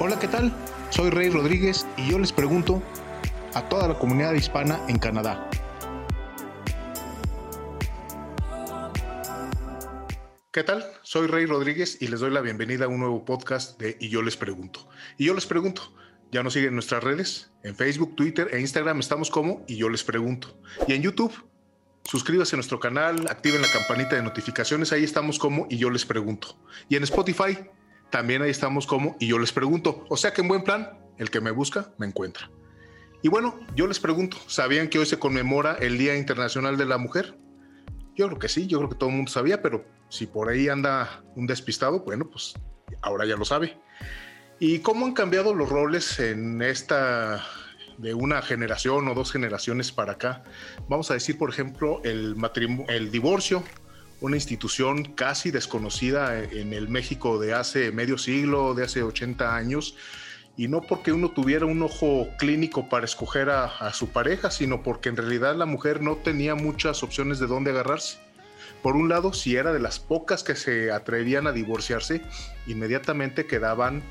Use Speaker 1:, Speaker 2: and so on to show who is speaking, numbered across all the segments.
Speaker 1: Hola, ¿qué tal? Soy Rey Rodríguez y yo les pregunto a toda la comunidad hispana en Canadá. ¿Qué tal? Soy Rey Rodríguez y les doy la bienvenida a un nuevo podcast de Y yo les pregunto. Y yo les pregunto, ¿ya nos siguen en nuestras redes? En Facebook, Twitter e Instagram estamos como Y yo les pregunto. Y en YouTube, suscríbase a nuestro canal, activen la campanita de notificaciones, ahí estamos como Y yo les pregunto. Y en Spotify, también ahí estamos como Y yo les pregunto. O sea que en buen plan, el que me busca, me encuentra. Y bueno, yo les pregunto, ¿sabían que hoy se conmemora el Día Internacional de la Mujer? Yo creo que sí, yo creo que todo el mundo sabía, pero si por ahí anda un despistado, bueno, pues ahora ya lo sabe. ¿Y cómo han cambiado los roles en esta de una generación o dos generaciones para acá? Vamos a decir, por ejemplo, el, el divorcio, una institución casi desconocida en el México de hace medio siglo, de hace 80 años, y no porque uno tuviera un ojo clínico para escoger a, su pareja, sino porque en realidad la mujer no tenía muchas opciones de dónde agarrarse. Por un lado, si era de las pocas que se atrevían a divorciarse, inmediatamente quedaban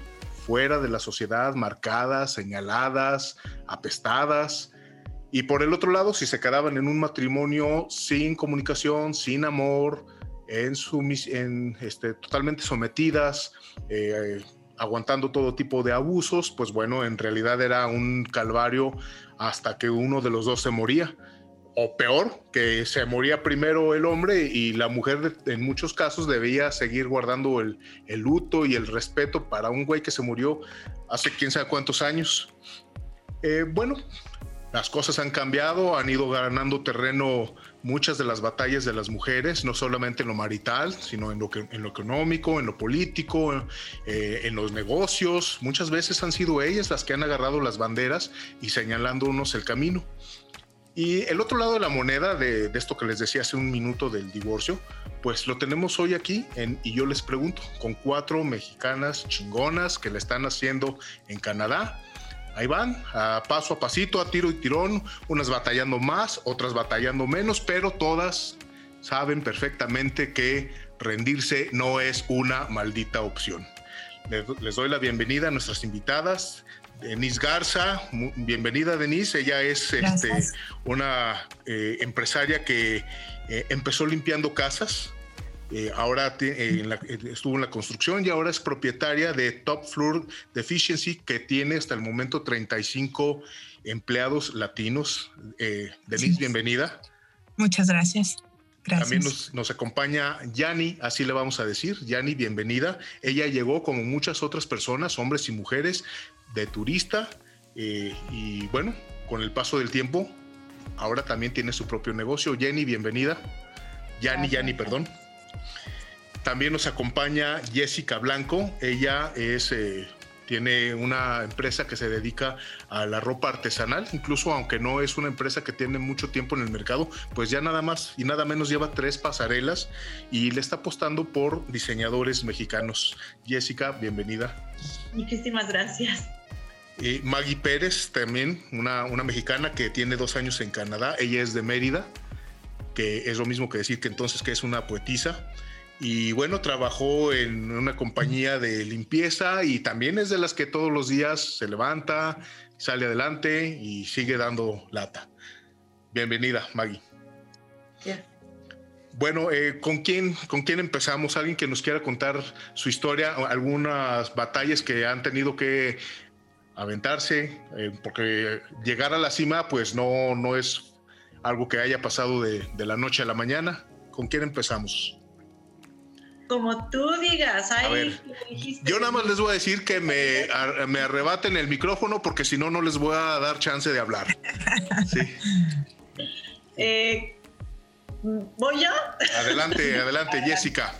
Speaker 1: fuera de la sociedad, marcadas, señaladas, apestadas. Y por el otro lado, si se quedaban en un matrimonio sin comunicación, sin amor, en, su, en este, totalmente sometidas, eh, aguantando todo tipo de abusos, pues bueno, en realidad era un calvario hasta que uno de los dos se moría. O peor, que se moría primero el hombre y la mujer en muchos casos debía seguir guardando el, el luto y el respeto para un güey que se murió hace quién sabe cuántos años. Eh, bueno, las cosas han cambiado, han ido ganando terreno muchas de las batallas de las mujeres, no solamente en lo marital, sino en lo, que, en lo económico, en lo político, eh, en los negocios. Muchas veces han sido ellas las que han agarrado las banderas y señalándonos el camino. Y el otro lado de la moneda de, esto que les decía hace un minuto del divorcio, pues lo tenemos hoy aquí y yo les pregunto, con cuatro mexicanas chingonas que le están haciendo en Canadá ahí van, a paso a pasito, a tiro y tirón, unas batallando más, otras batallando menos, pero todas saben perfectamente que rendirse no es una maldita opción. Les doy la bienvenida a nuestras invitadas. Denise Garza, bienvenida Denise, ella es este, una eh, empresaria que eh, empezó limpiando casas, eh, ahora eh, estuvo en la construcción y ahora es propietaria de Top Floor Deficiency, que tiene hasta el momento 35 empleados latinos. Eh, Denise, bienvenida.
Speaker 2: Muchas gracias. Gracias.
Speaker 1: También nos, acompaña Yani, así le vamos a decir. Yani, bienvenida. Ella llegó, como muchas otras personas, hombres y mujeres, de turista. y bueno, con el paso del tiempo, ahora también tiene su propio negocio. Jenny, bienvenida. Yani, Yani, perdón. También nos acompaña Jessica Blanco. Ella es, eh, tiene una empresa que se dedica a la ropa artesanal, incluso aunque no es una empresa que tiene mucho tiempo en el mercado, pues ya nada más y nada menos lleva tres pasarelas y le está apostando por diseñadores mexicanos. Jessica, bienvenida.
Speaker 3: Muchísimas gracias.
Speaker 1: Maggie Pérez, también una, una mexicana que tiene dos años en Canadá. Ella es de Mérida, que es lo mismo que decir que entonces que es una poetisa y bueno, trabajó en una compañía de limpieza y también es de las que todos los días se levanta, sale adelante y sigue dando lata. Bienvenida, Maggie. Bueno, eh, ¿con, quién, ¿con quién empezamos? ¿Alguien que nos quiera contar su historia? Algunas batallas que han tenido que aventarse, eh, porque llegar a la cima pues no, no es algo que haya pasado de, de la noche a la mañana. ¿Con quién empezamos?
Speaker 3: como tú digas.
Speaker 1: yo nada más les voy a decir que me, me arrebaten el micrófono porque si no, no les voy a dar chance de hablar. Sí.
Speaker 3: Eh, ¿Voy yo?
Speaker 1: Adelante, adelante, Jessica.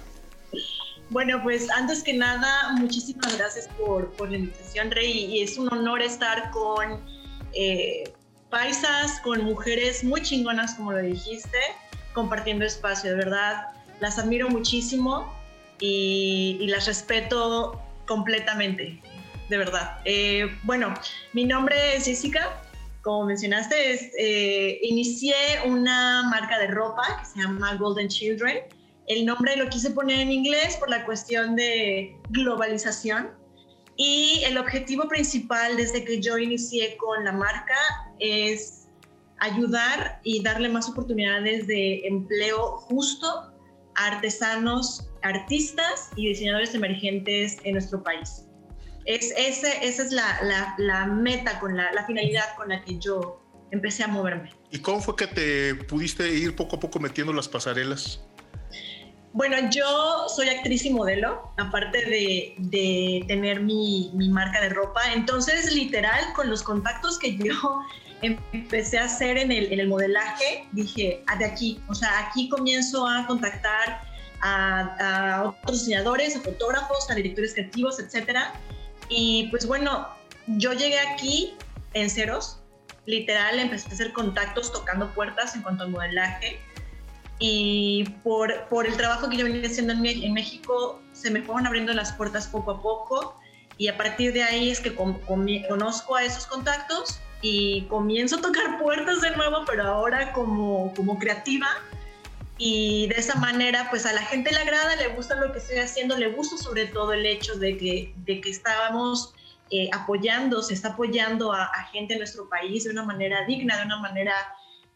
Speaker 3: Bueno, pues antes que nada, muchísimas gracias por, por la invitación, Rey, y es un honor estar con eh, paisas, con mujeres muy chingonas, como lo dijiste, compartiendo espacio, de verdad las admiro muchísimo y, las respeto completamente, de verdad. Eh, bueno, mi nombre es Jessica, como mencionaste, eh, inicié una marca de ropa que se llama Golden Children. El nombre lo quise poner en inglés por la cuestión de globalización. Y el objetivo principal desde que yo inicié con la marca es ayudar y darle más oportunidades de empleo justo a artesanos, artistas y diseñadores emergentes en nuestro país. Es, ese, esa es la, la, meta, con la, la finalidad con la que yo empecé a moverme.
Speaker 1: ¿Y cómo fue que te pudiste ir poco a poco metiendo las pasarelas?
Speaker 3: Bueno, yo soy actriz y modelo, aparte de, tener mi, marca de ropa. Entonces, literal, con los contactos que yo empecé a hacer en el, en el modelaje, dije, ah, de aquí, o sea, aquí comienzo a contactar a, a otros diseñadores, a fotógrafos, a directores creativos, etcétera. Y pues bueno, yo llegué aquí en ceros, literal, empecé a hacer contactos tocando puertas en cuanto al modelaje y por, por el trabajo que yo venía haciendo en, en, México, se me fueron abriendo las puertas poco a poco y a partir de ahí es que conozco a esos contactos y comienzo a tocar puertas de nuevo, pero ahora como, como creativa y de esa manera pues a la gente le agrada, le gusta lo que estoy haciendo, le gusta sobre todo el hecho de que, de que estábamos eh, apoyando, se está apoyando a, a gente en nuestro país de una manera digna, de una manera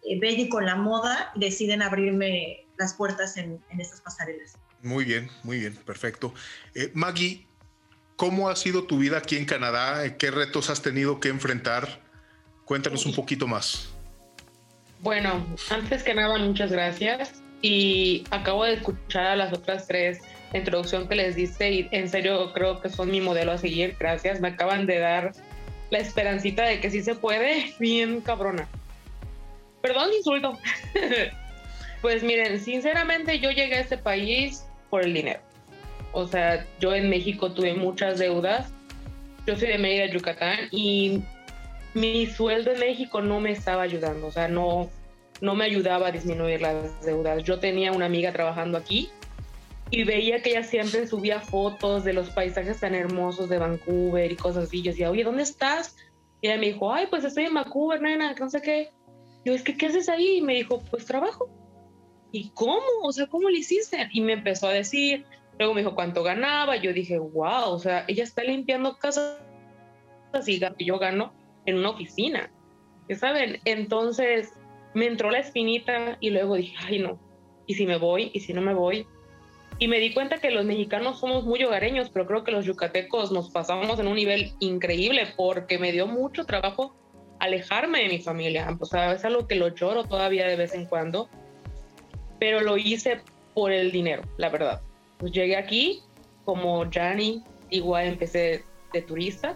Speaker 3: eh, con la moda deciden abrirme las puertas en, estas pasarelas.
Speaker 1: Muy bien, muy bien, perfecto. Eh, Maggie, ¿cómo ha sido tu vida aquí en Canadá? ¿Qué retos has tenido que enfrentar? Cuéntanos un poquito más.
Speaker 4: Bueno, antes que nada, muchas gracias. Y acabo de escuchar a las otras tres introducción que les diste y en serio creo que son mi modelo a seguir. Gracias. Me acaban de dar la esperancita de que sí se puede. Bien cabrona. Perdón, insulto. pues miren, sinceramente yo llegué a este país por el dinero. O sea, yo en México tuve muchas deudas. Yo soy de Mérida, Yucatán, y mi sueldo en México no me estaba ayudando. O sea, no, no me ayudaba a disminuir las deudas. Yo tenía una amiga trabajando aquí y veía que ella siempre subía fotos de los paisajes tan hermosos de Vancouver y cosas así. Yo decía, oye, ¿dónde estás? Y ella me dijo, ay, pues estoy en Vancouver, nena, no sé qué. Yo, es que, ¿qué haces ahí? Y me dijo, pues trabajo. ¿Y cómo? O sea, ¿cómo le hiciste? Y me empezó a decir, luego me dijo cuánto ganaba. Yo dije, wow, o sea, ella está limpiando casas y yo gano en una oficina. ¿Saben? Entonces me entró la espinita y luego dije, ay, no. ¿Y si me voy? ¿Y si no me voy? Y me di cuenta que los mexicanos somos muy hogareños, pero creo que los yucatecos nos pasamos en un nivel increíble porque me dio mucho trabajo alejarme de mi familia. O sea, es algo que lo lloro todavía de vez en cuando, pero lo hice por el dinero, la verdad. Pues llegué aquí como Jani, igual empecé de turista.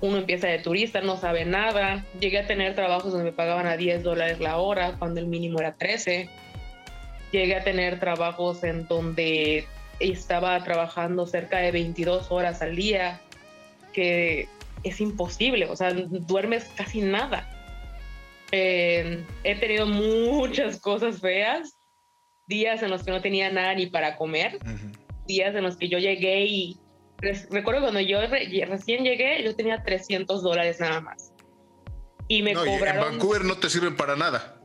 Speaker 4: Uno empieza de turista, no sabe nada. Llegué a tener trabajos donde me pagaban a 10 dólares la hora, cuando el mínimo era 13. Llegué a tener trabajos en donde estaba trabajando cerca de 22 horas al día, que es imposible, o sea, duermes casi nada. Eh, he tenido muchas cosas feas, días en los que no tenía nada ni para comer, días en los que yo llegué y recuerdo cuando yo recién llegué, yo tenía 300 dólares nada más.
Speaker 1: Y me cobraron... en Vancouver no te sirven para nada.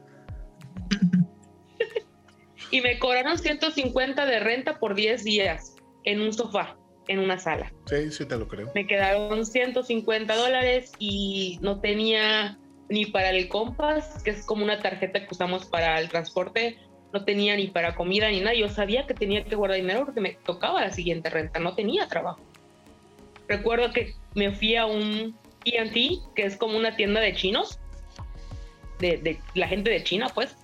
Speaker 4: y me cobraron 150 de renta por 10 días en un sofá en una sala.
Speaker 1: Sí, sí te lo creo.
Speaker 4: Me quedaron 150 dólares y no tenía ni para el Compass, que es como una tarjeta que usamos para el transporte, no tenía ni para comida ni nada. Yo sabía que tenía que guardar dinero porque me tocaba la siguiente renta, no tenía trabajo. Recuerdo que me fui a un T&T, que es como una tienda de chinos, de, la gente de China, pues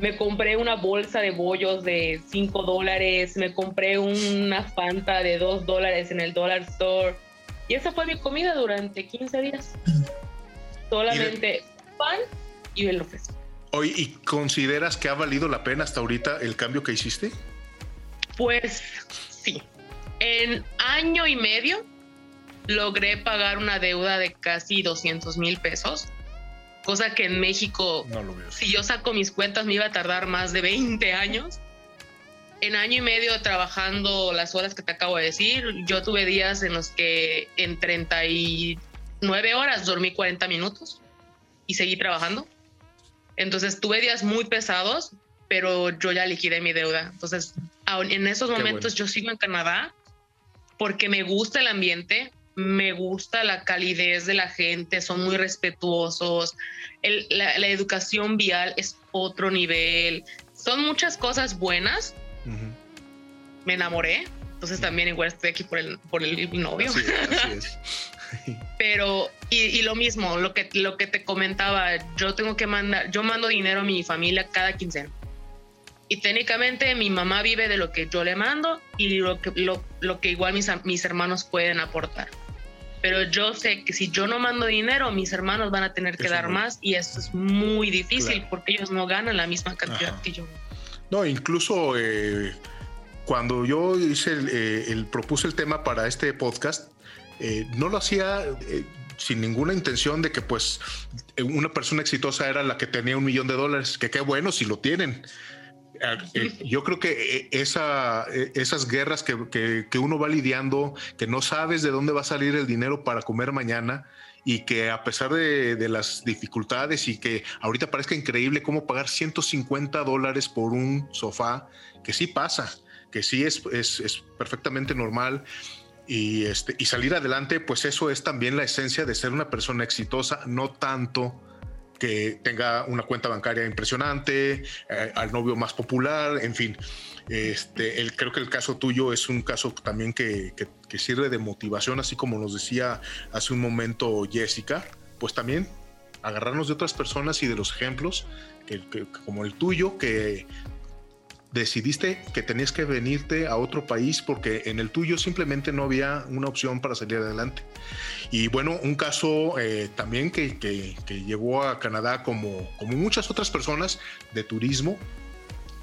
Speaker 4: me compré una bolsa de bollos de 5 dólares, me compré una Fanta de 2 dólares en el Dollar Store. Y esa fue mi comida durante 15 días. Solamente pan y el refresco.
Speaker 1: Oye, ¿y consideras que ha valido la pena hasta ahorita el cambio que hiciste?
Speaker 4: Pues sí. En año y medio logré pagar una deuda de casi 200 mil pesos cosa que en México, si yo saco mis cuentas, me iba a tardar más de 20 años. En año y medio trabajando las horas que te acabo de decir, yo tuve días en los que en 39 horas dormí 40 minutos y seguí trabajando. Entonces tuve días muy pesados, pero yo ya liquidé mi deuda. Entonces, en esos momentos yo sigo en Canadá porque me gusta el ambiente, me gusta la calidez de la gente, son muy respetuosos, la, educación vial es otro nivel, son muchas cosas buenas. Me enamoré, entonces también igual estoy aquí por el, por el novio. Pero, y, lo mismo, lo que, lo que te comentaba, yo tengo que mandar, yo mando dinero a mi familia cada quincena. Y técnicamente mi mamá vive de lo que yo le mando y lo que, lo, lo que igual mis, mis hermanos pueden aportar. Pero yo sé que si yo no mando dinero, mis hermanos van a tener que dar más y esto es muy difícil porque ellos no ganan la misma cantidad que yo.
Speaker 1: No, incluso eh, cuando yo hice el, eh, propuse el tema para este podcast, eh, no lo hacía sin ninguna intención de que pues una persona exitosa era la que tenía un millón de dólares, que qué bueno si lo tienen. Eh, yo creo que eh, eh, esas guerras que, uno va lidiando, que no sabes de dónde va a salir el dinero para comer mañana y que a pesar de, las dificultades y que ahorita parezca increíble cómo pagar 150 dólares por un sofá, que sí pasa, que sí es, perfectamente normal. Este, y salir adelante, pues eso es también la esencia de ser una persona exitosa, no tanto que tenga una cuenta bancaria impresionante, eh, al novio más popular, en fin. Este, creo que el caso tuyo es un caso también que, sirve de motivación, así como nos decía hace un momento Jessica, pues también agarrarnos de otras personas y de los ejemplos como el tuyo, que decidiste que tenías que venirte a otro país porque en el tuyo simplemente no había una opción para salir adelante. Y bueno, un caso eh, también que, que, llegó a Canadá como, como muchas otras personas de turismo.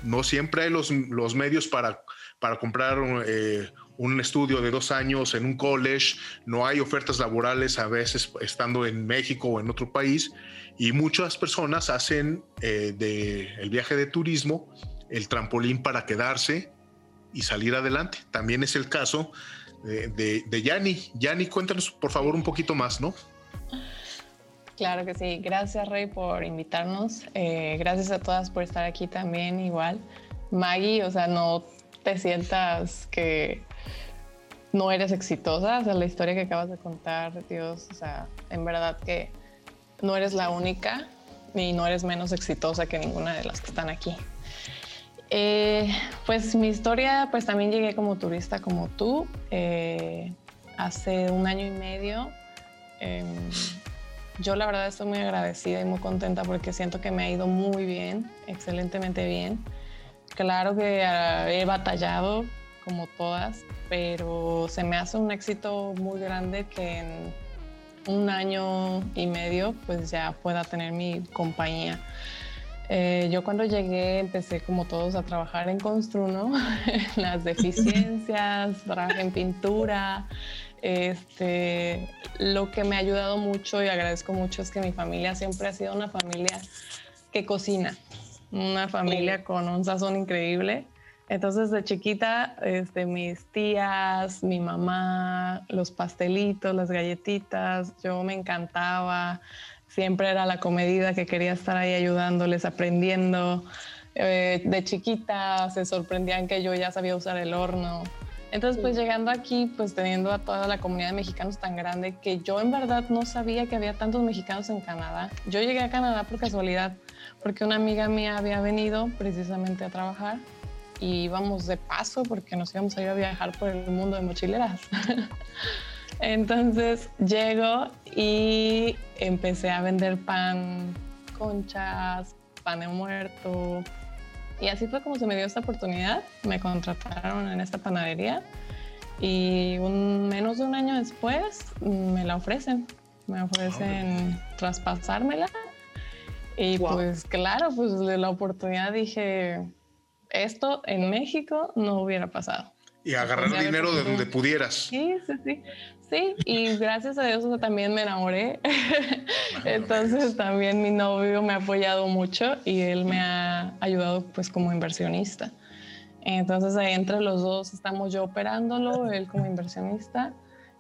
Speaker 1: No siempre hay los, los medios para, para comprar eh, un estudio de dos años en un college, no hay ofertas laborales a veces estando en México o en otro país y muchas personas hacen eh, de el viaje de turismo el trampolín para quedarse y salir adelante. También es el caso de, Yanni. Yanni, cuéntanos por favor un poquito más, ¿no?
Speaker 5: Claro que sí. Gracias, Rey, por invitarnos. Eh, gracias a todas por estar aquí también, igual. Maggie, o sea, no te sientas que no eres exitosa. O sea, la historia que acabas de contar, Dios, o sea, en verdad que no eres la única y no eres menos exitosa que ninguna de las que están aquí. Eh, pues mi historia, pues también llegué como turista como tú, eh, hace un año y medio. Em, yo la verdad estoy muy agradecida y muy contenta porque siento que me ha ido muy bien, excelentemente bien. Claro que he batallado como todas, pero se me hace un éxito muy grande que en un año y medio pues ya pueda tener mi compañía. Eh, yo cuando llegué empecé como todos a trabajar en Construno, las deficiencias, trabajé en pintura. Este, lo que me ha ayudado mucho y agradezco mucho es que mi familia siempre ha sido una familia que cocina, una familia con un sazón increíble. Entonces de chiquita, este, mis tías, mi mamá, los pastelitos, las galletitas, yo me encantaba siempre era la comedida que quería estar ahí ayudándoles, aprendiendo. Eh, de chiquita se sorprendían que yo ya sabía usar el horno. Entonces, pues llegando aquí, pues teniendo a toda la comunidad de mexicanos tan grande, que yo en verdad no sabía que había tantos mexicanos en Canadá. Yo llegué a Canadá por casualidad, porque una amiga mía había venido precisamente a trabajar y íbamos de paso porque nos íbamos a ir a viajar por el mundo de mochileras. Entonces llego y empecé a vender pan, conchas, pan de muerto. Y así fue como se me dio esta oportunidad. Me contrataron en esta panadería y un, menos de un año después me la ofrecen. Me ofrecen traspasármela. Y pues claro, pues de la oportunidad dije, esto en México no hubiera pasado.
Speaker 1: Y agarrar dinero de donde pudieras.
Speaker 5: Sí, sí, sí. Sí, y gracias a Dios también me enamoré. Entonces también mi novio me ha apoyado mucho y él me ha ayudado pues como inversionista. Entonces ahí entre los dos estamos yo operándolo, él como inversionista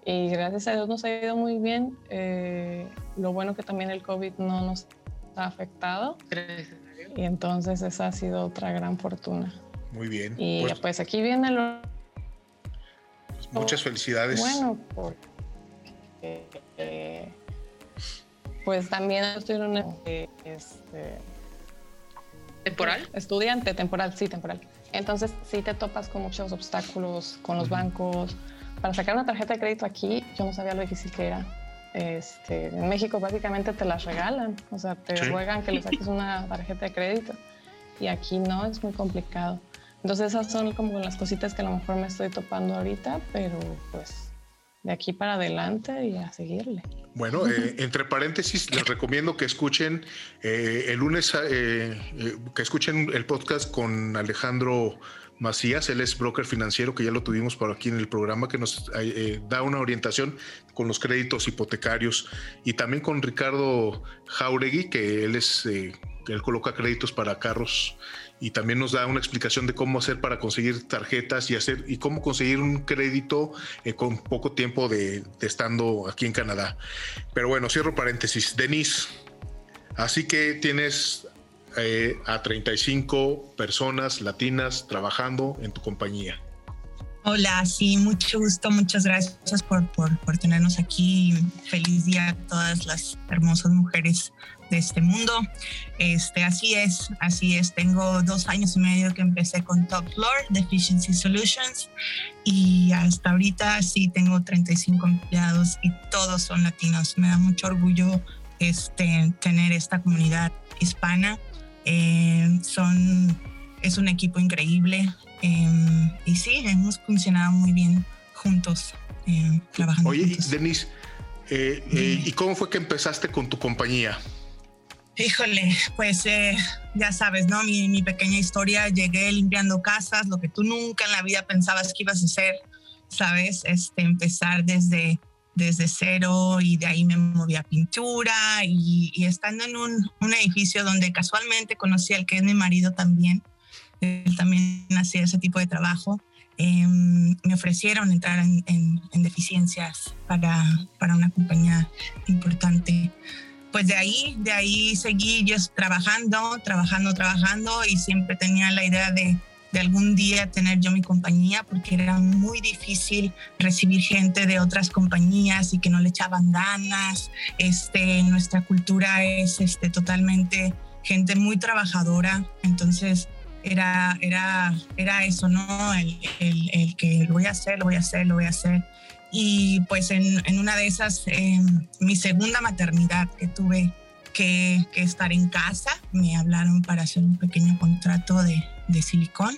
Speaker 5: y gracias a Dios nos ha ido muy bien. Eh, lo bueno que también el COVID no nos ha afectado. Y entonces esa ha sido otra gran fortuna.
Speaker 1: Muy bien.
Speaker 5: Y pues, pues aquí viene lo
Speaker 1: Muchas felicidades.
Speaker 5: Bueno, pues también estoy en un este,
Speaker 4: temporal.
Speaker 5: Estudiante temporal, sí, temporal. Entonces sí te topas con muchos obstáculos con los bancos. Para sacar una tarjeta de crédito aquí, yo no sabía lo difícil que era. Este, en México básicamente te las regalan, o sea, te ruegan que le saques una tarjeta de crédito y aquí no, es muy complicado. Entonces esas son como las cositas que a lo mejor me estoy topando ahorita, pero pues de aquí para adelante y a seguirle.
Speaker 1: Bueno, eh, entre paréntesis, les recomiendo que escuchen eh, el lunes, eh, que escuchen el podcast con Alejandro Macías, él es broker financiero, que ya lo tuvimos por aquí en el programa, que nos da una orientación con los créditos hipotecarios, y también con Ricardo Jauregui, que él es, él coloca créditos para carros y también nos da una explicación de cómo hacer para conseguir tarjetas y hacer y cómo conseguir un crédito eh, con poco tiempo de, estando aquí en Canadá. Pero bueno, cierro paréntesis. Denise, así que tienes eh, a 35 personas latinas trabajando en tu compañía.
Speaker 2: Hola, sí, mucho gusto, muchas gracias por, por, por tenernos aquí. Feliz día a todas las hermosas mujeres de este mundo. Este, así es, así es. Tengo dos años y medio que empecé con Top Floor Deficiency Solutions y hasta ahorita sí tengo 35 empleados y todos son latinos. Me da mucho orgullo este, tener esta comunidad hispana. Eh, son, es un equipo increíble eh, y sí, hemos funcionado muy bien juntos, eh, trabajando.
Speaker 1: Oye, Denise, ¿y cómo fue que empezaste con tu compañía?
Speaker 2: Híjole, pues eh, ya sabes, ¿no? Mi, pequeña historia, llegué limpiando casas, lo que tú nunca en la vida pensabas que ibas a hacer, ¿sabes? Este, empezar desde, desde cero y de ahí me moví a pintura y, estando en un, edificio donde casualmente conocí al que es mi marido también, él también hacía ese tipo de trabajo, em, me ofrecieron entrar en, en, deficiencias para, para una compañía importante pues de ahí, de ahí seguí yo trabajando, trabajando, trabajando y siempre tenía la idea de, de algún día tener yo mi compañía porque era muy difícil recibir gente de otras compañías y que no le echaban ganas. Este, nuestra cultura es este, totalmente gente muy trabajadora, entonces era, era, era eso, ¿no? El, el, el que lo voy a hacer, lo voy a hacer, lo voy a hacer y pues en, en una de esas, mi segunda maternidad que tuve que, que, estar en casa, me hablaron para hacer un pequeño contrato de, de silicón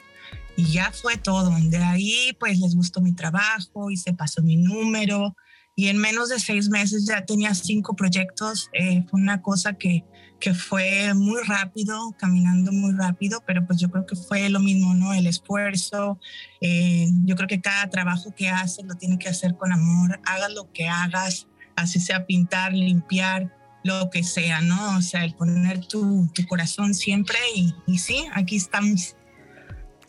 Speaker 2: y ya fue todo. De ahí pues les gustó mi trabajo y se pasó mi número y en menos de seis meses ya tenía cinco proyectos. Eh, fue una cosa que, que fue muy rápido, caminando muy rápido, pero pues yo creo que fue lo mismo, ¿no? El esfuerzo. Eh, yo creo que cada trabajo que haces lo tiene que hacer con amor. Hagas lo que hagas, así sea pintar, limpiar, lo que sea, ¿no? O sea, el poner tu, tu corazón siempre y, y sí, aquí estamos.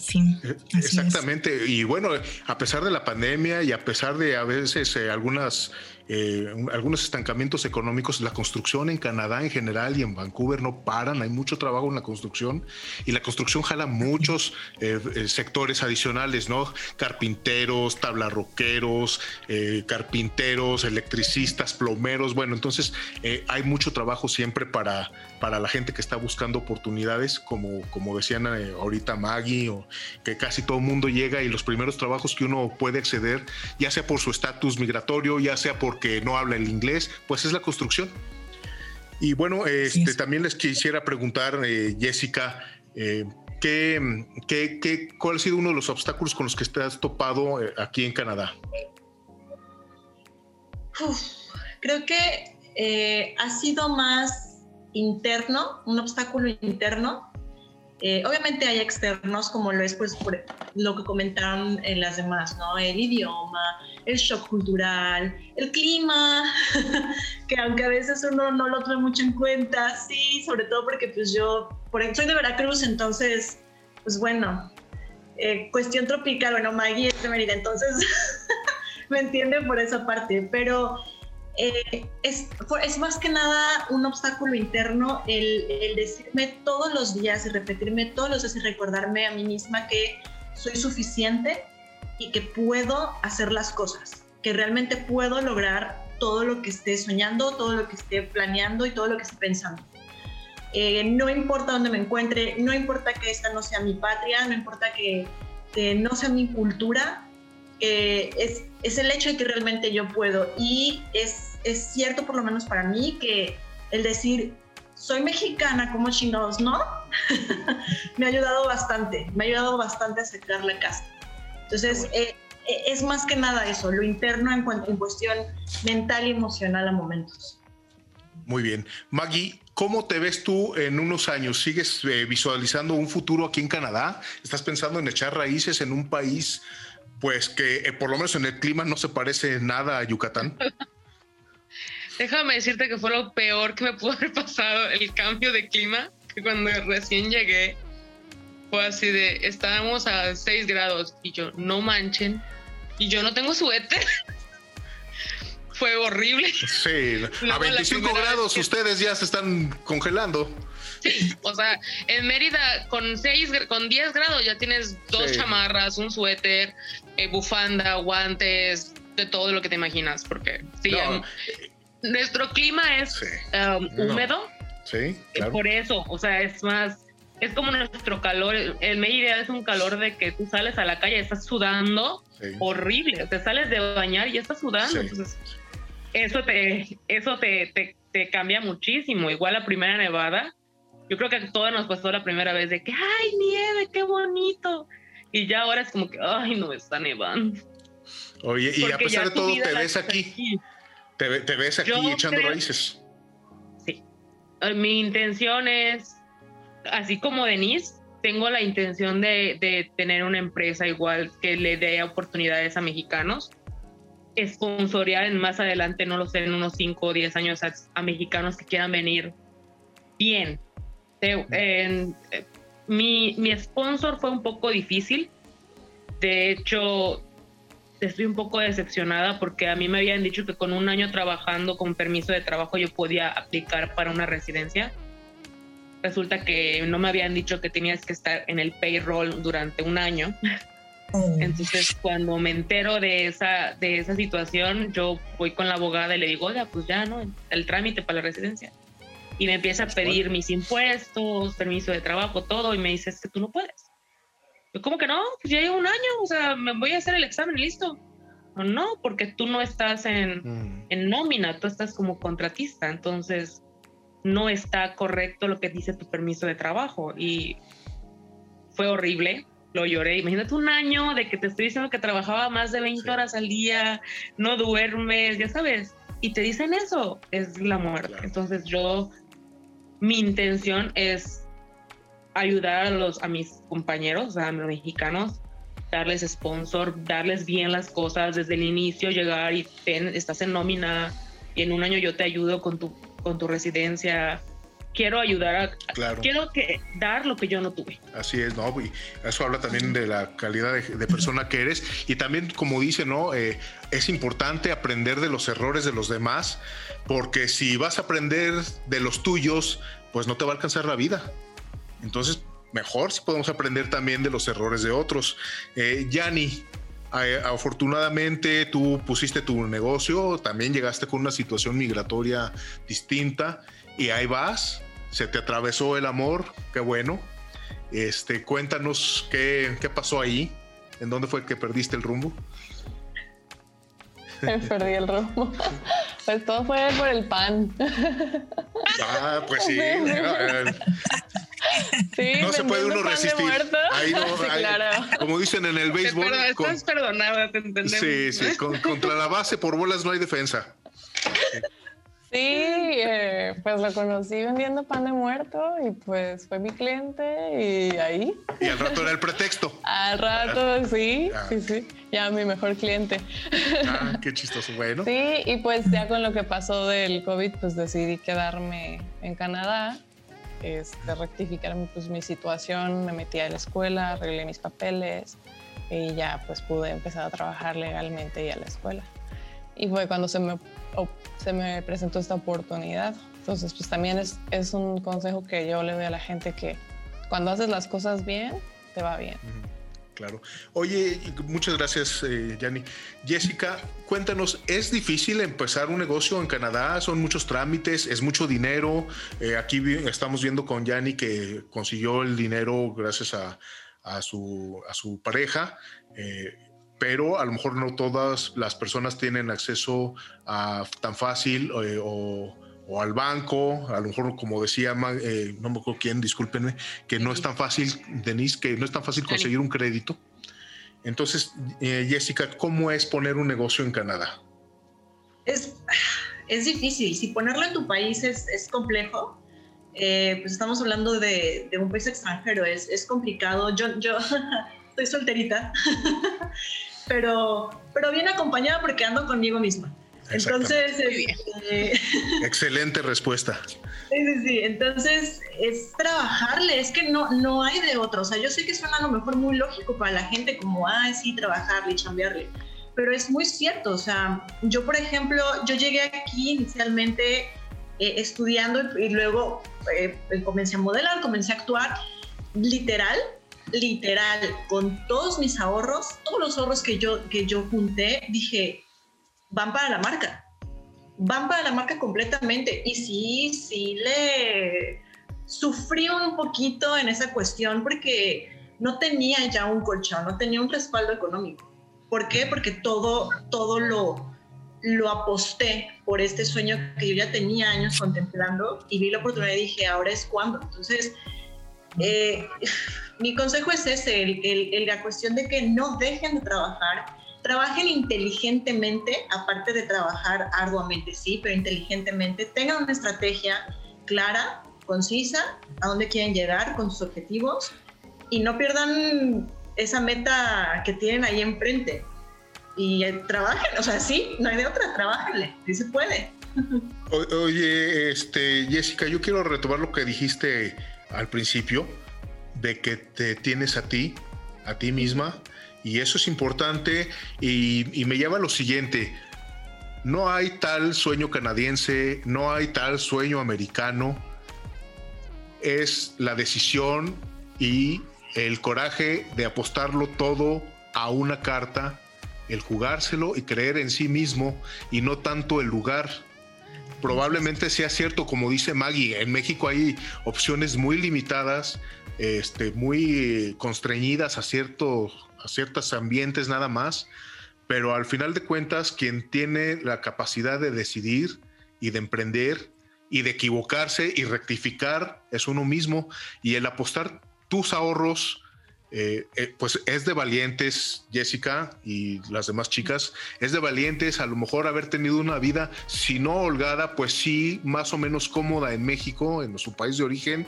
Speaker 2: Sí,
Speaker 1: exactamente. Y bueno, a pesar de la pandemia y a pesar de a veces eh, algunas eh, algunos estancamientos económicos. La construcción en Canadá en general y en Vancouver no paran, hay mucho trabajo en la construcción y la construcción jala muchos eh, eh, sectores adicionales, ¿no? Carpinteros, tablarroqueros, carpinteros, electricistas, plomeros. Bueno, entonces hay mucho trabajo siempre para, para la gente que está buscando oportunidades, como, como decían ahorita Maggie, o que casi todo el mundo llega y los primeros trabajos que uno puede acceder, ya sea por su estatus migratorio, ya sea por que no habla el inglés, pues es la construcción. Y bueno, este, también les quisiera preguntar, eh, Jessica, eh, ¿qué, qué, cuál ha sido uno de los obstáculos con los que te has topado eh, aquí en Canadá?
Speaker 3: creo que ha sido más interno, un obstáculo interno. obviamente hay externos, como lo es pues, por lo que comentaron en las demás, ¿no? El idioma, el shock cultural, el clima, que aunque a veces uno no lo tome mucho en cuenta, sí, sobre todo porque pues yo, por ejemplo, soy de Veracruz, entonces, pues bueno, eh, cuestión tropical, bueno, Maggie es de Mérida, entonces me entienden por esa parte, pero eh, es, es, más que nada un obstáculo interno el, decirme todos los días y repetirme todos los días y recordarme a mí misma que soy suficiente y que puedo hacer las cosas, que realmente puedo lograr todo lo que esté soñando, todo lo que esté planeando y todo lo que esté pensando. Eh, no importa dónde me encuentre, no importa que esta no sea mi patria, no importa que no sea mi cultura, eh, es, es, el hecho de que realmente yo puedo. Y es, es cierto, por lo menos para mí, que el decir, soy mexicana, como chingados, ¿no? me ha ayudado bastante, me ha ayudado bastante a sacar la casa. Entonces, eh, es más que nada eso, lo interno en, en cuestión mental y emocional a momentos.
Speaker 1: Muy bien. Maggie, ¿cómo te ves tú en unos años? ¿Sigues eh, visualizando un futuro aquí en Canadá? ¿Estás pensando en echar raíces en un país, pues que eh, por lo menos en el clima no se parece nada a Yucatán?
Speaker 4: Déjame decirte que fue lo peor que me pudo haber pasado el cambio de clima, que cuando recién llegué fue así de, estábamos a 6 grados y yo, no manchen, y yo no tengo suéter. fue horrible.
Speaker 1: Sí, a 25 grados ustedes ya se están congelando.
Speaker 4: Sí, o sea, en Mérida con 6, con 10 grados ya tienes dos chamarras, un suéter, eh, bufanda, guantes, de todo lo que te imaginas, porque sí, nuestro clima es um, húmedo.
Speaker 1: Sí, claro.
Speaker 4: Por eso, o sea, es más, es como nuestro calor. El Mérida es un calor de que tú sales a la calle y estás sudando horrible. Te sales de bañar y estás sudando. Entonces, eso te, eso te, te, cambia muchísimo. Igual la primera nevada, yo creo que a todos nos pasó la primera vez de que, ay, nieve, qué bonito. Y ya ahora es como que, ay, no está nevando.
Speaker 1: Oye, y a pesar de todo, te ves aquí. Te, ves aquí echando raíces.
Speaker 4: Sí. Eh, mi intención es, así como Denise, tengo la intención de, de tener una empresa igual que le dé oportunidades a mexicanos sponsoriar más adelante, no lo sé, en unos 5 o 10 años a, mexicanos que quieran venir bien. Eh, mi, mi sponsor fue un poco difícil. De hecho, estoy un poco decepcionada porque a mí me habían dicho que con un año trabajando con permiso de trabajo yo podía aplicar para una residencia. Resulta que no me habían dicho que tenías que estar en el payroll durante un año. Oh. Entonces, cuando me entero de esa, de esa situación, yo voy con la abogada y le digo, oiga, pues ya, ¿no? El trámite para la residencia. Y me empieza a pedir mis impuestos, permiso de trabajo, todo, y me dice, es que tú no puedes. Yo, ¿cómo que no? Pues ya llevo un año, o sea, me voy a hacer el examen y listo. No, no, porque tú no estás en, mm. en nómina, tú estás como contratista, entonces no está correcto lo que dice tu permiso de trabajo. Y fue horrible, lo lloré. Imagínate un año de que te estoy diciendo que trabajaba más de 20 horas al día, no duermes, ya sabes, y te dicen eso, es la muerte. Entonces yo, mi intención es ayudar a, los, a mis compañeros, a los mexicanos, darles sponsor, darles bien las cosas desde el inicio, llegar y estás en nómina y en un año yo te ayudo con tu, con tu residencia, quiero ayudar a, claro. quiero que dar lo que yo no tuve.
Speaker 1: Así es, no, y eso habla también de la calidad de, persona que eres y también como dice, no, eh, es importante aprender de los errores de los demás porque si vas a aprender de los tuyos, pues no te va a alcanzar la vida. Entonces, mejor si podemos aprender también de los errores de otros. Eh, Yanni, eh, afortunadamente tú pusiste tu negocio, también llegaste con una situación migratoria distinta y ahí vas, se te atravesó el amor, qué bueno. Este, cuéntanos qué, qué pasó ahí, en dónde fue que perdiste el rumbo.
Speaker 5: Perdí el rumbo. Pues todo fue por el pan.
Speaker 1: Ah, pues sí.
Speaker 5: sí
Speaker 1: no se puede uno resistir. Ahí no, claro. Como dicen en el béisbol.
Speaker 4: estás perdonada, te entendemos.
Speaker 1: Sí, sí. contra la base por bolas no hay defensa.
Speaker 5: Sí, eh, pues lo conocí vendiendo pan de muerto y pues fue mi cliente y ahí.
Speaker 1: Y al rato era el pretexto.
Speaker 5: Al rato, sí, ah. sí, sí. Ya mi mejor cliente.
Speaker 1: Ah, qué chistoso, bueno.
Speaker 5: Sí, y pues ya con lo que pasó del COVID, pues decidí quedarme en Canadá, este, rectificar pues, mi situación, me metí a la escuela, arreglé mis papeles y ya pues pude empezar a trabajar legalmente y a la escuela. Y fue cuando se me se me presentó esta oportunidad. Entonces, pues también es, es un consejo que yo le doy a la gente que cuando haces las cosas bien, te va bien.
Speaker 1: Claro. Oye, muchas gracias, eh. Jessica, cuéntanos, ¿es difícil empezar un negocio en Canadá? ¿Son muchos trámites? ¿Es mucho dinero? Eh, aquí estamos viendo con Yanni que consiguió el dinero gracias a, su, a su, pareja. Eh, pero a lo mejor no todas las personas tienen acceso a tan fácil o o al banco, a lo mejor como decía, eh, no me acuerdo quién, discúlpenme, que no es tan fácil, Denise, que no es tan fácil conseguir un crédito. Entonces, eh, Jessica, ¿cómo es poner un negocio en Canadá?
Speaker 3: Es, es difícil, si ponerlo en tu país es, es complejo, eh, pues estamos hablando de, de, un país extranjero, es, es complicado. Yo, yo estoy solterita, pero, pero bien acompañada porque ando conmigo misma. Entonces,
Speaker 1: este, excelente respuesta.
Speaker 3: Sí, sí, sí. Entonces, es trabajarle, es que no, no hay de otro. O sea, yo sé que suena a lo mejor muy lógico para la gente, como, ah, sí, trabajarle y chambearle. Pero es muy cierto. O sea, yo, por ejemplo, yo llegué aquí inicialmente eh, estudiando y luego eh, comencé a modelar, comencé a actuar. Literal, literal, con todos mis ahorros, todos los ahorros que yo, que yo junté, dije, van para la marca. Van para la marca completamente. Y sí, sí le sufrí un poquito en esa cuestión porque no tenía ya un colchón, no tenía un respaldo económico. ¿Por qué? Porque todo, todo lo, lo aposté por este sueño que yo ya tenía años contemplando y vi la oportunidad y dije, ahora es cuando. Entonces, eh, mi consejo es ese, el, la cuestión de que no dejen de trabajar, trabajen inteligentemente, aparte de trabajar arduamente, sí, pero inteligentemente, tengan una estrategia clara, concisa, a dónde quieren llegar con sus objetivos y no pierdan esa meta que tienen ahí enfrente. Y eh, trabajen, o sea, sí, no hay de otra, trabajenle, sí se puede.
Speaker 1: oye, este, Jessica, yo quiero retomar lo que dijiste al principio, de que te tienes a ti, a ti misma, y eso es importante y, me lleva a lo siguiente. No hay tal sueño canadiense, no hay tal sueño americano. Es la decisión y el coraje de apostarlo todo a una carta, el jugárselo y creer en sí mismo y no tanto el lugar. Probablemente sea cierto, como dice Maggie, en México hay opciones muy limitadas, este, muy constreñidas a ciertos a ciertos ambientes nada más, pero al final de cuentas quien tiene la capacidad de decidir y de emprender y de equivocarse y rectificar es uno mismo y el apostar tus ahorros eh, eh, pues es de valientes, Jessica y las demás chicas, es de valientes a lo mejor haber tenido una vida, si no holgada, pues sí, más o menos cómoda en México, en su país de origen,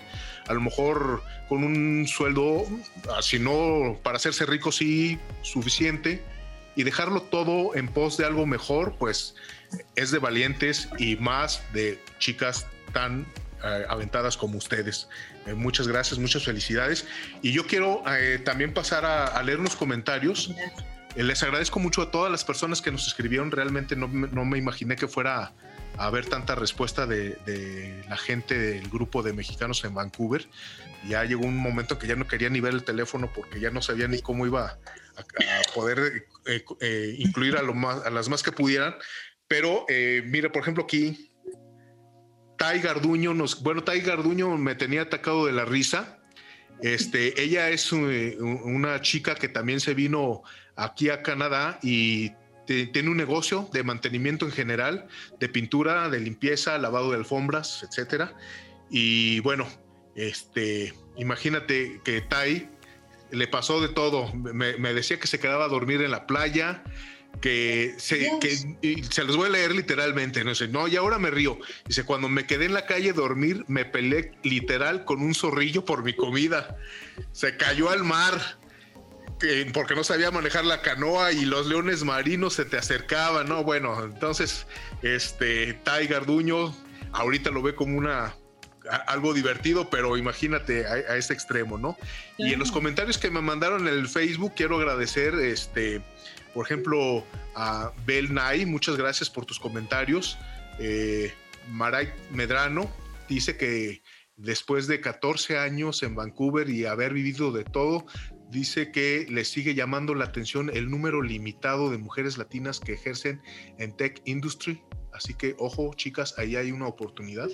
Speaker 1: a lo mejor con un sueldo, ah, si no para hacerse rico, sí, suficiente, y dejarlo todo en pos de algo mejor, pues es de valientes y más de chicas tan aventadas como ustedes. Eh, muchas gracias, muchas felicidades. Y yo quiero eh, también pasar a, leer unos comentarios. les agradezco mucho a todas las personas que nos escribieron. Realmente no, me imaginé que fuera a haber tanta respuesta de, la gente del grupo de mexicanos en Vancouver. Ya llegó un momento que ya no quería ni ver el teléfono porque ya no sabía ni cómo iba a, poder incluir a, lo más, a las más que pudieran. Pero mira, por ejemplo, aquí Tai Garduño nos, bueno, Tai Garduño me tenía atacado de la risa. Este, ella es eh, una chica que también se vino aquí a Canadá y tiene un negocio de mantenimiento en general, de pintura, de limpieza, lavado de alfombras, etcétera. Y bueno, este, imagínate que Tai le pasó de todo. Me, me, decía que se quedaba a dormir en la playa, que se, se los voy a leer literalmente, no sé, no, y ahora me río. Dice, cuando me quedé en la calle a dormir, me peleé literal con un zorrillo por mi comida. Se cayó al mar porque no sabía manejar la canoa y los leones marinos se te acercaban, ¿no? Bueno, entonces, este, Tai Garduño ahorita lo ve como una algo divertido, pero imagínate a, a ese extremo, ¿no? Y en los comentarios que me mandaron en el Facebook, quiero agradecer, este, por ejemplo, a Bel Nay, muchas gracias por tus comentarios. Eh, Maray Medrano dice que después de 14 años en Vancouver y haber vivido de todo, dice que le sigue llamando la atención el número limitado de mujeres latinas que ejercen en tech industry. Así que ojo, chicas, ahí hay una oportunidad.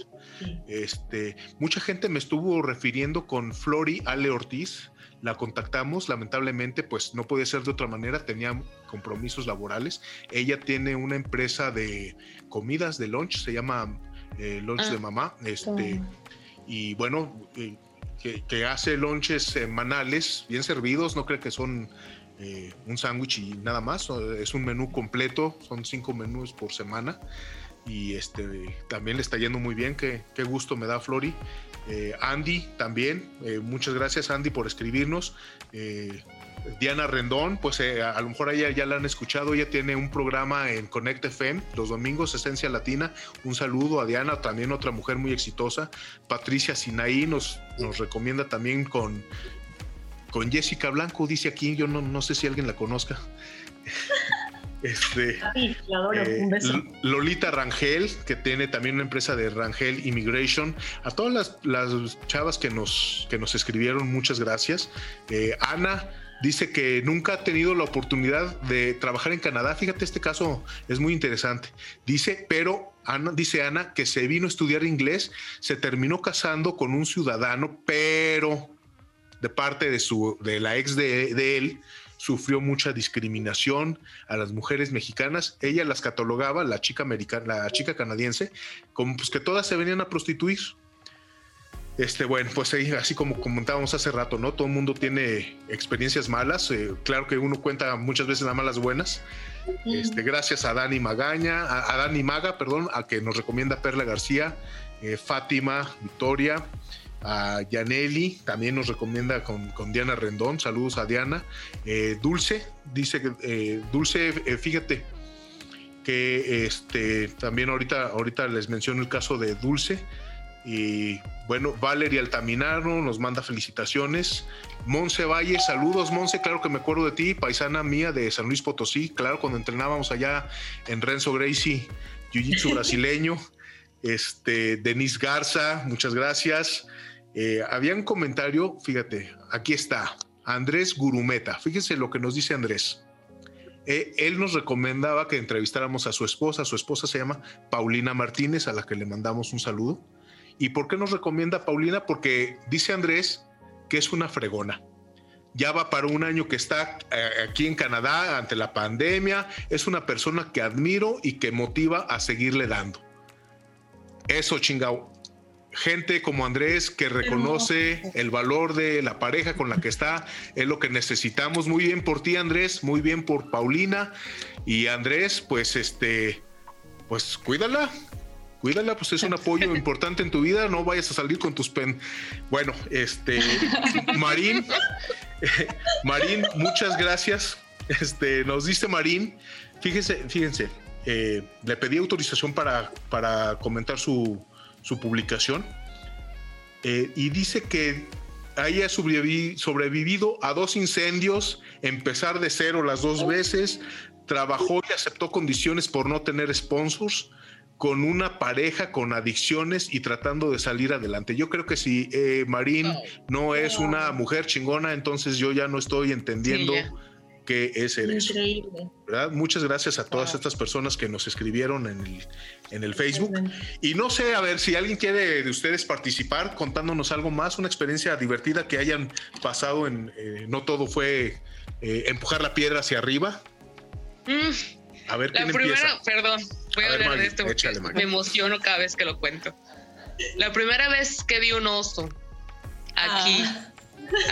Speaker 1: Este, mucha gente me estuvo refiriendo con Flori Ale Ortiz. La contactamos, lamentablemente, pues no podía ser de otra manera, tenía compromisos laborales. Ella tiene una empresa de comidas, de lunch, se llama eh, Lunch de ah, Mamá. Este, y bueno, eh, que, hace lunches semanales bien servidos, no creo que son eh, un sándwich y nada más, es un menú completo, son cinco menús por semana y este también le está yendo muy bien, qué, qué gusto me da Flori. Eh, Andy también, eh, muchas gracias Andy por escribirnos. Diana Rendón, pues a, lo mejor ella ya la han escuchado, ella tiene un programa en Connect FM los domingos, Esencia Latina. Un saludo a Diana, también otra mujer muy exitosa. Patricia Sinaí nos, nos recomienda también con, con Jessica Blanco, dice aquí, yo no, no sé si alguien la conozca. Este, eh, Lolita Rangel, que tiene también una empresa de Rangel Immigration. A todas las, las chavas que nos, que nos escribieron, muchas gracias. Eh, Ana, dice que nunca ha tenido la oportunidad de trabajar en Canadá. Fíjate, este caso es muy interesante. Dice, pero Ana, dice Ana que se vino a estudiar inglés, se terminó casando con un ciudadano, pero de parte de su de la ex de, él sufrió mucha discriminación a las mujeres mexicanas. Ella las catalogaba, la chica americana, la chica canadiense, como pues que todas se venían a prostituir. Este, bueno, pues así como comentábamos hace rato, ¿no? Todo el mundo tiene experiencias malas. Eh, claro que uno cuenta muchas veces las malas buenas. Este, gracias a Dani Magaña, a, Dani Maga, perdón, a que nos recomienda Perla García, eh, Fátima, Victoria, a Yaneli, también nos recomienda con, Diana Rendón. Saludos a Diana. Eh, Dulce, dice que Dulce, fíjate que este, también ahorita, ahorita les menciono el caso de Dulce. Y bueno, Valeria Altaminaro nos manda felicitaciones. Monse Valle, saludos, Monse, claro que me acuerdo de ti, paisana mía de San Luis Potosí, claro, cuando entrenábamos allá en Renzo Gracie, Jiu-Jitsu brasileño. Este, Denise Garza, muchas gracias. Eh, había un comentario, fíjate, aquí está, Andrés Gurumeta. Fíjense lo que nos dice Andrés. Eh, él nos recomendaba que entrevistáramos a su esposa. Su esposa se llama Paulina Martínez, a la que le mandamos un saludo. ¿Y por qué nos recomienda Paulina? Porque dice Andrés que es una fregona. Ya va para un año que está eh, aquí en Canadá ante la pandemia. Es una persona que admiro y que motiva a seguirle dando. Eso, chingao. Gente como Andrés que reconoce el valor de la pareja con la que está, es lo que necesitamos. Muy bien por ti, Andrés, muy bien por Paulina. Y Andrés, pues este, pues cuídala, cuídala, pues es un apoyo importante en tu vida, no vayas a salir con tus pen. Bueno, este, Marín, Marín, muchas gracias. Este, nos dice Marín, fíjense, fíjense, eh, le pedí autorización para, para comentar su, su publicación eh, y dice que haya sobrevivido a dos incendios, empezar de cero las dos veces, trabajó y aceptó condiciones por no tener sponsors, con una pareja con adicciones y tratando de salir adelante. Yo creo que si eh, Marín no es una mujer chingona, entonces yo ya no estoy entendiendo qué es eso. ¿verdad? Muchas gracias a todas estas personas que nos escribieron en el, en el Facebook. Y no sé, a ver si alguien quiere de ustedes participar contándonos algo más, una experiencia divertida que hayan pasado en, eh, no todo fue eh, empujar la piedra hacia arriba.
Speaker 4: Mm. A ver, la primera, perdón, voy a, hablar de esto porque me emociono cada vez que lo cuento. La primera vez que vi un oso aquí, ah.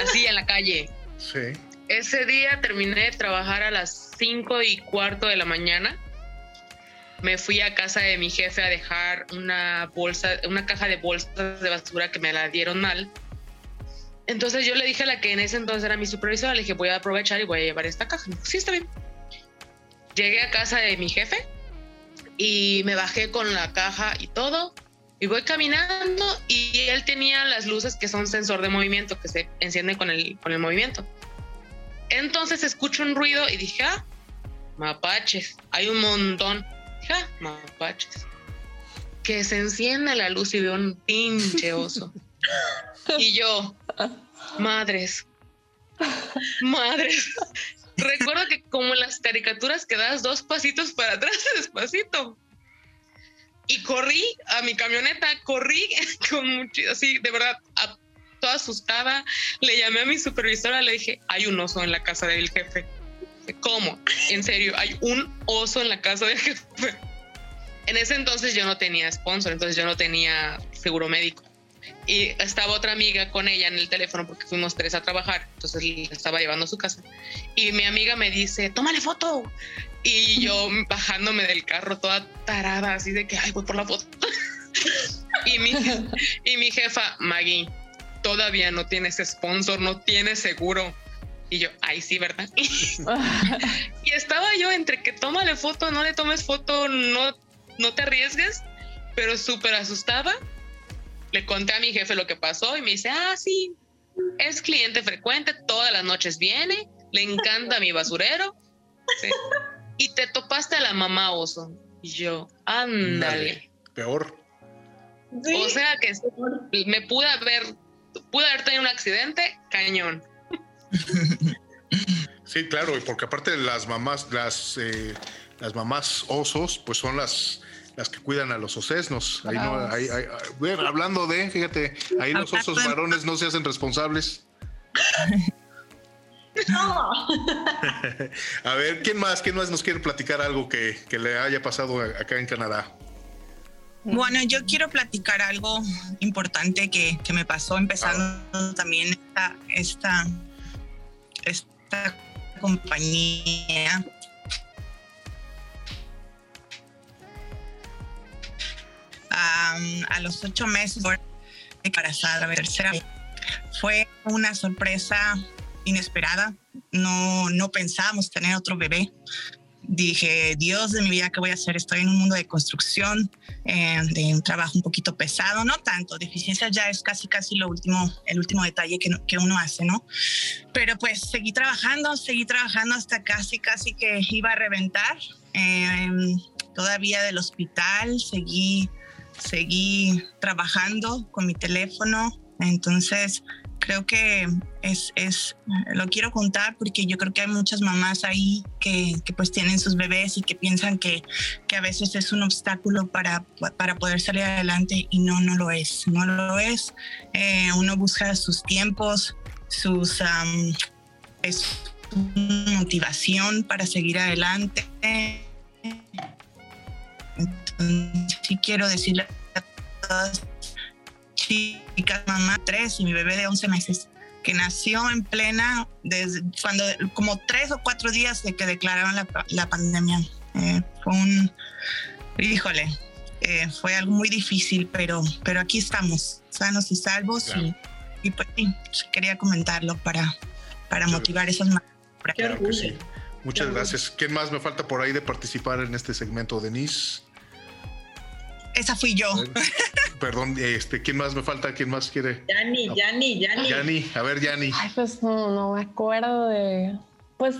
Speaker 4: así en la calle.
Speaker 1: Sí.
Speaker 4: Ese día terminé de trabajar a las cinco y cuarto de la mañana. Me fui a casa de mi jefe a dejar una bolsa, una caja de bolsas de basura que me la dieron mal. Entonces yo le dije a la que en ese entonces era mi supervisora, le dije voy a aprovechar y voy a llevar esta caja. sí, está bien. Llegué a casa de mi jefe y me bajé con la caja y todo. Y voy caminando y él tenía las luces que son sensor de movimiento, que se encienden con el, con el movimiento. Entonces escucho un ruido y dije, ah, mapaches, hay un montón. Dije, ah, mapaches. Que se enciende la luz y veo un pinche oso. y yo, madres, Madre. Recuerdo que como en las caricaturas que das dos pasitos para atrás despacito. Y corrí a mi camioneta, corrí con mucho, así, de verdad, toda asustada. Le llamé a mi supervisora, le dije, hay un oso en la casa del jefe. ¿Cómo? En serio, hay un oso en la casa del jefe. En ese entonces yo no tenía sponsor, entonces yo no tenía seguro médico. Y estaba otra amiga con ella en el teléfono porque fuimos tres a trabajar, entonces le estaba llevando a su casa. Y mi amiga me dice, tómale foto. Y yo bajándome del carro toda tarada, así de que, ay, voy por la foto. y, mi, y mi jefa, Maggie, todavía no tienes sponsor, no tienes seguro. Y yo, ay, sí, ¿verdad? y estaba yo entre que tómale foto, no le tomes foto, no no te arriesgues, pero súper asustada. Le conté a mi jefe lo que pasó y me dice, ah, sí, es cliente frecuente, todas las noches viene, le encanta mi basurero. Y te topaste a la mamá oso. Y yo, ándale.
Speaker 1: Peor.
Speaker 4: O sea que me pude haber, pude haber tenido un accidente, cañón.
Speaker 1: Sí, claro, porque aparte de las mamás, las, eh, las mamás osos, pues son las las que cuidan a los osesnos. Ahí no, hablando de, fíjate, ahí los osos varones no se hacen responsables. No. a ver, ¿quién más? ¿Quién más nos quiere platicar algo que, le haya pasado acá en Canadá?
Speaker 2: Bueno, yo quiero platicar algo importante que, me pasó empezando también esta, esta, compañía a los ocho meses embarazada, tercera. Fue una sorpresa inesperada. No, no pensábamos tener otro bebé. Dije, Dios de mi vida, ¿qué voy a hacer? Estoy en un mundo de construcción, eh, de un trabajo un poquito pesado, no tanto. Deficiencia ya es casi, casi lo último, el último detalle que, que uno hace, ¿no? Pero pues seguí trabajando, seguí trabajando hasta casi, casi que iba a reventar. Eh, todavía del hospital, seguí seguí trabajando con mi teléfono. Entonces, creo que es, es, lo quiero contar porque yo creo que hay muchas mamás ahí que, que pues tienen sus bebés y que piensan que, que, a veces es un obstáculo para, para poder salir adelante y no, no lo es, no lo es. Eh, uno busca sus tiempos, sus es motivación para seguir adelante sí quiero decirle a todas chicas, mamá, tres y mi bebé de 11 meses, que nació en plena, desde cuando, como tres o cuatro días de que declararon la, pandemia. Eh, fue un, híjole, eh, fue algo muy difícil, pero, pero aquí estamos, sanos y salvos. Y, pues sí, quería comentarlo para, para motivar esas mamás.
Speaker 1: Muchas gracias. ¿Quién más me falta por ahí de participar en este segmento, Denise?
Speaker 2: Esa fui yo.
Speaker 1: Perdón, este, ¿quién más me falta? ¿Quién más quiere?
Speaker 3: Yani, Yani, Yani.
Speaker 1: Yani, a ver, Yani.
Speaker 5: Ay, pues no, no me acuerdo de. Pues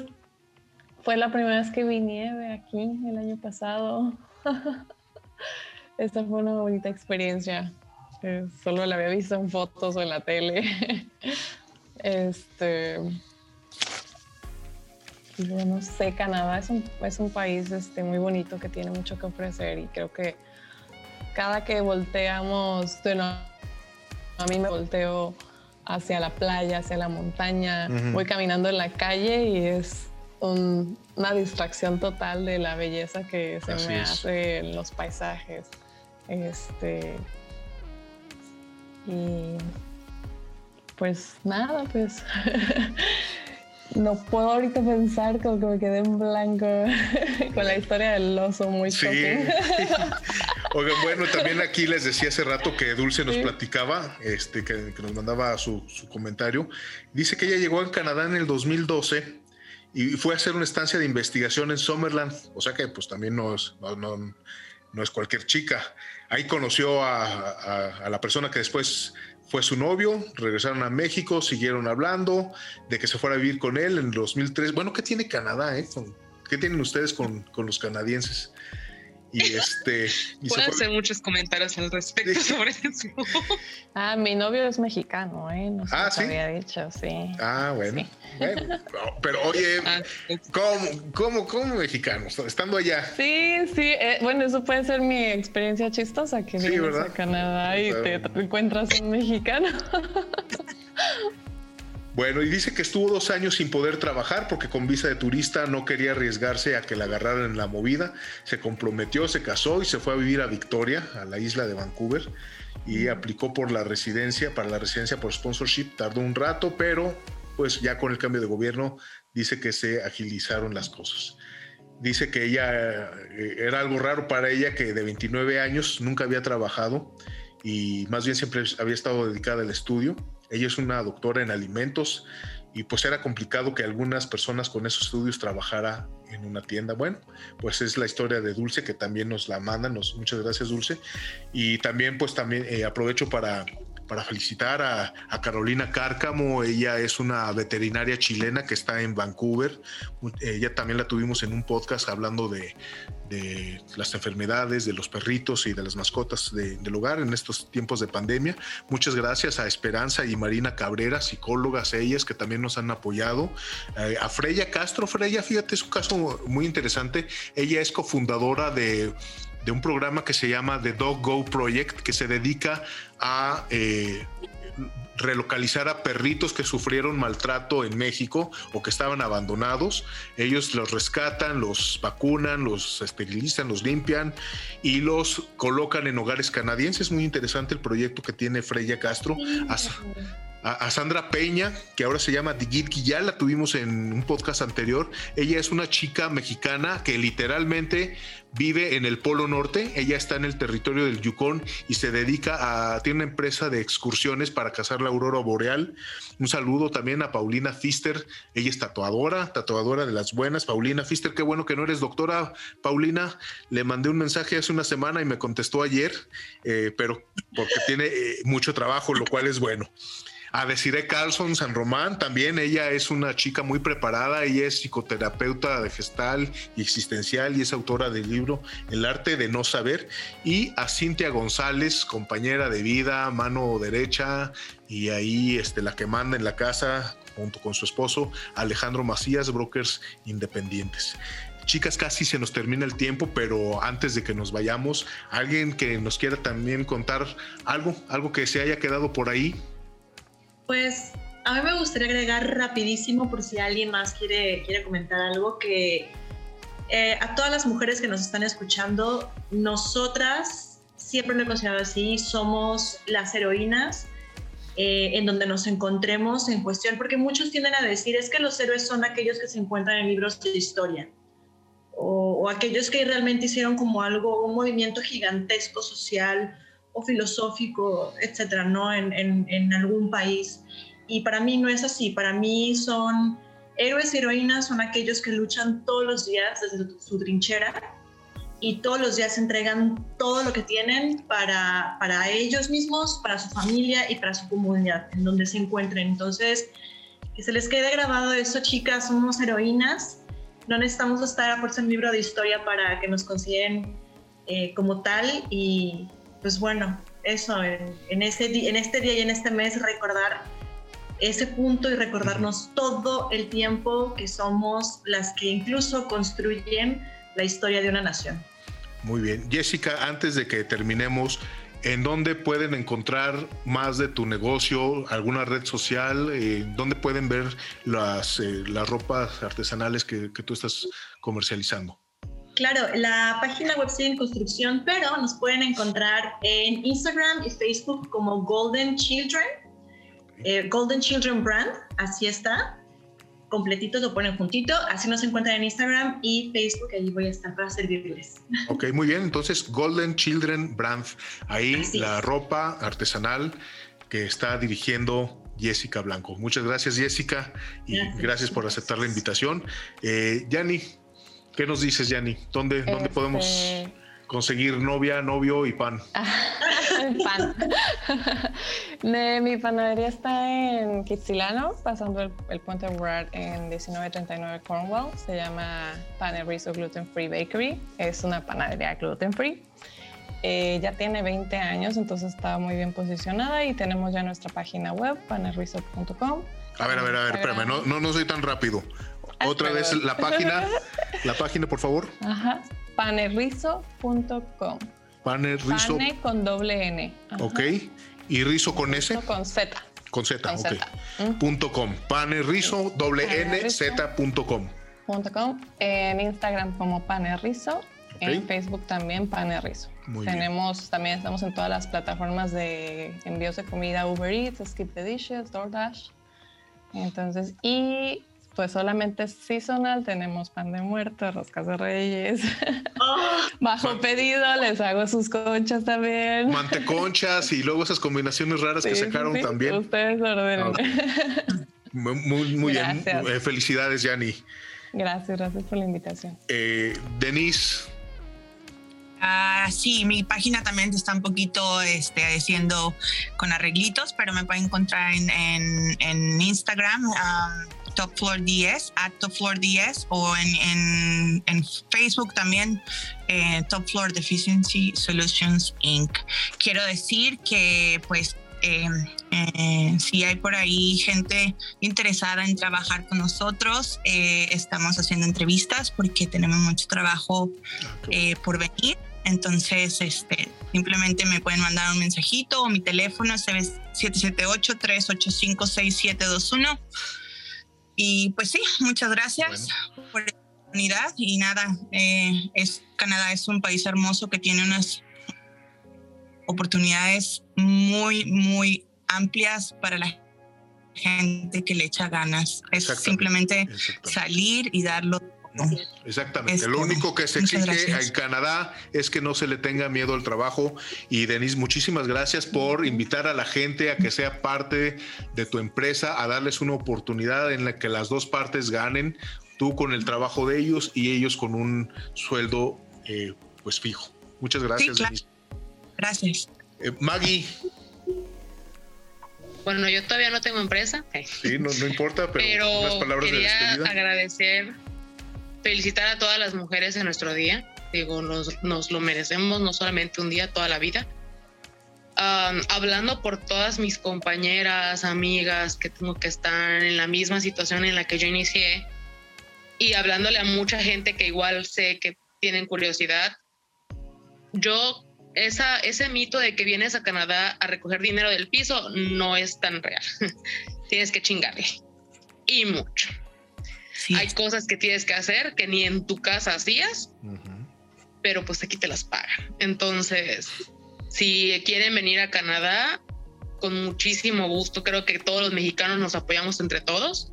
Speaker 5: fue la primera vez que vi nieve aquí el año pasado. Esta fue una bonita experiencia. Eh, solo la había visto en fotos o en la tele. este. Yo no sé, Canadá es un, es un país este, muy bonito que tiene mucho que ofrecer y creo que cada que volteamos, bueno, a mí me volteo hacia la playa, hacia la montaña, voy caminando en la calle y es una distracción total de la belleza que se me hace en los paisajes. Este, y pues nada, pues no puedo ahorita pensar, como que me quedé en blanco con la historia del oso muy sí.
Speaker 1: Oigan, bueno, también aquí les decía hace rato que Dulce nos platicaba, este, que, nos mandaba su, comentario. Dice que ella llegó a Canadá en el 2012 y fue a hacer una estancia de investigación en Summerland, o sea que pues también no es, no, es cualquier chica. Ahí conoció a, a la persona que después fue su novio, regresaron a México, siguieron hablando de que se fuera a vivir con él en 2003. Bueno, ¿qué tiene Canadá? Eh? ¿Qué tienen ustedes con, los canadienses? Y este.
Speaker 4: Puedo hacer muchos comentarios al respecto sobre eso.
Speaker 5: Ah, mi novio es mexicano, ¿eh? No sé ah, ¿sí? había dicho, sí.
Speaker 1: Ah, bueno. pero oye, ah, ¿cómo, cómo, cómo mexicano? Estando allá.
Speaker 5: Sí, sí. Eh, bueno, eso puede ser mi experiencia chistosa, que vienes a Canadá y te encuentras un mexicano.
Speaker 1: Bueno, y dice que estuvo dos años sin poder trabajar porque con visa de turista no quería arriesgarse a que la agarraran en la movida. Se comprometió, se casó y se fue a vivir a Victoria, a la isla de Vancouver, y aplicó por la residencia, para la residencia por sponsorship. Tardó un rato, pero pues ya con el cambio de gobierno dice que se agilizaron las cosas. Dice que ella eh, era algo raro para ella que de 29 años nunca había trabajado y más bien siempre había estado dedicada al estudio ella es una doctora en alimentos y pues era complicado que algunas personas con esos estudios trabajara en una tienda. Bueno, pues es la historia de Dulce que también nos la mandan. muchas gracias Dulce. Y también pues también eh, aprovecho para para felicitar a, Carolina Cárcamo. Ella es una veterinaria chilena que está en Vancouver. Ella también la tuvimos en un podcast hablando de, las enfermedades, de los perritos y de las mascotas del hogar en estos tiempos de pandemia. Muchas gracias a Esperanza y Marina Cabrera, psicólogas ellas que también nos han apoyado. Eh, a Freya Castro, Freya, fíjate, es un caso muy interesante. Ella es cofundadora de de un programa que se llama The Dog Go Project, que se dedica a eh, relocalizar a perritos que sufrieron maltrato en México o que estaban abandonados. Ellos los rescatan, los vacunan, los esterilizan, los limpian y los colocan en hogares canadienses. Muy interesante el proyecto que tiene Freya Castro a, Sandra Peña, que ahora se llama Digit, ya la tuvimos en un podcast anterior. Ella es una chica mexicana que literalmente vive en el Polo Norte. Ella está en el territorio del Yukon y se dedica a. Tiene una empresa de excursiones para cazar la aurora boreal. Un saludo también a Paulina Fister. Ella es tatuadora, tatuadora de las buenas. Paulina Fister, qué bueno que no eres doctora, Paulina. Le mandé un mensaje hace una semana y me contestó ayer, eh, pero porque tiene eh, mucho trabajo, lo cual es bueno a Desiree Carlson San Román, también ella es una chica muy preparada, ella es psicoterapeuta de gestal y existencial y es autora del libro El arte de no saber, y a Cintia González, compañera de vida, mano derecha, y ahí este, la que manda en la casa junto con su esposo Alejandro Macías, brokers independientes. Chicas, casi se nos termina el tiempo, pero antes de que nos vayamos, alguien que nos quiera también contar algo, algo que se haya quedado por ahí.
Speaker 3: Pues a mí me gustaría agregar rapidísimo por si alguien más quiere, quiere comentar algo que eh, a todas las mujeres que nos están escuchando, nosotras, siempre lo he considerado así, somos las heroínas eh, en donde nos encontremos en cuestión, porque muchos tienden a decir es que los héroes son aquellos que se encuentran en libros de historia o, o aquellos que realmente hicieron como algo, un movimiento gigantesco social o filosófico, etcétera, ¿no? En, en, algún país. Y para mí no es así. Para mí son héroes y heroínas, son aquellos que luchan todos los días desde su trinchera y todos los días entregan todo lo que tienen para, para ellos mismos, para su familia y para su comunidad en donde se encuentren. Entonces, que se les quede grabado eso, chicas, somos heroínas. No necesitamos estar a fuerza en libro de historia para que nos consideren eh, como tal y, pues bueno, eso, en, ese, en este día y en este mes recordar ese punto y recordarnos todo el tiempo que somos las que incluso construyen la historia de una nación.
Speaker 1: Muy bien. Jessica, antes de que terminemos, ¿en dónde pueden encontrar más de tu negocio? ¿Alguna red social? Eh, ¿Dónde pueden ver las, eh, las ropas artesanales que, que tú estás comercializando?
Speaker 3: Claro, la página web sigue en construcción, pero nos pueden encontrar en Instagram y Facebook como Golden Children, eh, Golden Children Brand, así está. Completitos lo ponen juntito, así nos encuentran en Instagram y Facebook, allí voy a estar para servirles.
Speaker 1: Ok, muy bien, entonces Golden Children Brand, ahí la ropa artesanal que está dirigiendo Jessica Blanco. Muchas gracias Jessica y gracias, por aceptar la invitación. Eh, Yanni, ¿Qué nos dices, Yanni? ¿Dónde, ¿Dónde podemos este conseguir novia, novio y pan?
Speaker 5: pan. mi panadería está en Kitsilano, pasando el, puente Ward en 1939 Cornwall. Se llama Panerizo Gluten Free Bakery. Es una panadería gluten free. Eh, ya tiene 20 años, entonces está muy bien posicionada y tenemos ya nuestra página web, panerrizo.com.
Speaker 1: A ver, a ver, a ver, espérame, no, no, no soy tan rápido. Otra vez la página, la página, por favor.
Speaker 5: Ajá, panerrizo.com.
Speaker 1: Panerrizo.
Speaker 5: Pane con doble N.
Speaker 1: Ok. ¿Y rizo con S?
Speaker 5: Con Z.
Speaker 1: Con Z, ok. Punto com. Panerrizo, doble N, Z punto com.
Speaker 5: Punto com. En Instagram como panerrizo. En Facebook también panerrizo. Tenemos, también estamos en todas las plataformas de envíos de comida Uber Eats, Skip the Dishes, DoorDash. Entonces, y pues solamente seasonal, tenemos pan de muerto, roscas de reyes. Oh. Bajo pedido, les hago sus conchas también.
Speaker 1: Manteconchas y luego esas combinaciones raras que sacaron también.
Speaker 5: Ustedes ordenen.
Speaker 1: Muy, muy bien. Eh, felicidades, Yanni.
Speaker 5: Gracias, gracias por la invitación.
Speaker 1: Eh, Denise.
Speaker 2: Ah, sí, mi página también está un poquito este, haciendo con arreglitos, pero me pueden encontrar en, en, Instagram. Um, Top Floor 10, at Top Floor 10 o en, en, Facebook también, eh, Top Floor Deficiency Solutions Inc. Quiero decir que pues eh, eh, si hay por ahí gente interesada en trabajar con nosotros, estamos haciendo entrevistas porque tenemos mucho trabajo por venir. Entonces, este, simplemente me pueden mandar un mensajito o mi teléfono es 778-385-6721 y pues sí, muchas gracias por la oportunidad. Y nada, eh, es, Canadá es un país hermoso que tiene unas oportunidades muy, muy amplias para la gente que le echa ganas. Es simplemente salir y darlo
Speaker 1: Exactamente. Lo único que se exige en Canadá es que no se le tenga miedo al trabajo. Y Denise, muchísimas gracias por invitar a la gente a que sea parte de tu empresa, a darles una oportunidad en la que las dos partes ganen, tú con el trabajo de ellos y ellos con un sueldo eh, pues fijo. Muchas gracias. Denise.
Speaker 2: Gracias.
Speaker 1: Eh, Maggie.
Speaker 4: Bueno, yo todavía no tengo empresa.
Speaker 1: Sí, no, importa, pero, unas palabras
Speaker 4: quería
Speaker 1: de despedida.
Speaker 4: agradecer felicitar a todas las mujeres en nuestro día. Digo, nos, nos lo merecemos no solamente un día, toda la vida. hablando por todas mis compañeras, amigas que tengo que estar en la misma situación en la que yo inicié y hablándole a mucha gente que igual sé que tienen curiosidad, yo, esa, ese mito de que vienes a Canadá a recoger dinero del piso no es tan real. Tienes que chingarle y mucho. Hay cosas que tienes que hacer que ni en tu casa hacías, pero pues aquí te las pagan. Entonces, si quieren venir a Canadá, con muchísimo gusto, creo que todos los mexicanos nos apoyamos entre todos.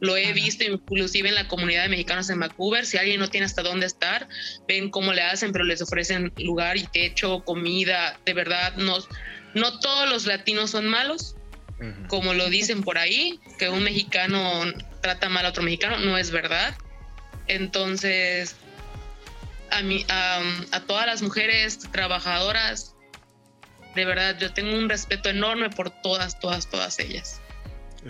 Speaker 4: Lo he visto inclusive en la comunidad de mexicanos en Vancouver. Si alguien no tiene hasta dónde estar, ven cómo le hacen, pero les ofrecen lugar y techo, comida. De verdad, no, no todos los latinos son malos, como lo dicen por ahí, que un mexicano trata mal a otro mexicano, no es verdad. Entonces, a, mí, a, todas las mujeres trabajadoras, de verdad, yo tengo un respeto enorme por todas, todas, todas ellas.